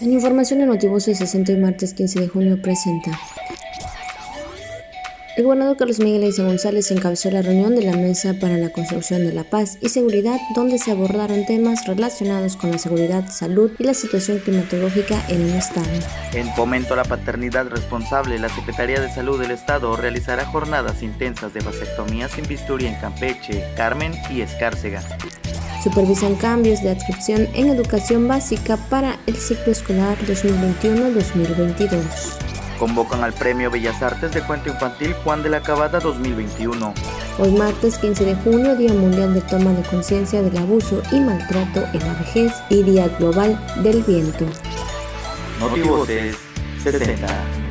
En información de Notivoces 60 y martes 15 de junio presenta. El gobernador Carlos Miguel Aiza González encabezó la reunión de la Mesa para la Construcción de la Paz y Seguridad, donde se abordaron temas relacionados con la seguridad, salud y la situación climatológica en el Estado. En fomento a la paternidad responsable, la Secretaría de Salud del Estado realizará jornadas intensas de vasectomía sin bisturí en Campeche, Carmen y Escárcega supervisan cambios de adscripción en educación básica para el ciclo escolar 2021-2022. Convocan al Premio Bellas Artes de Cuento Infantil Juan de la Cabada 2021. Hoy martes 15 de junio, Día Mundial de Toma de Conciencia del Abuso y Maltrato en la Vejez y Día Global del Viento. Notivoces 60.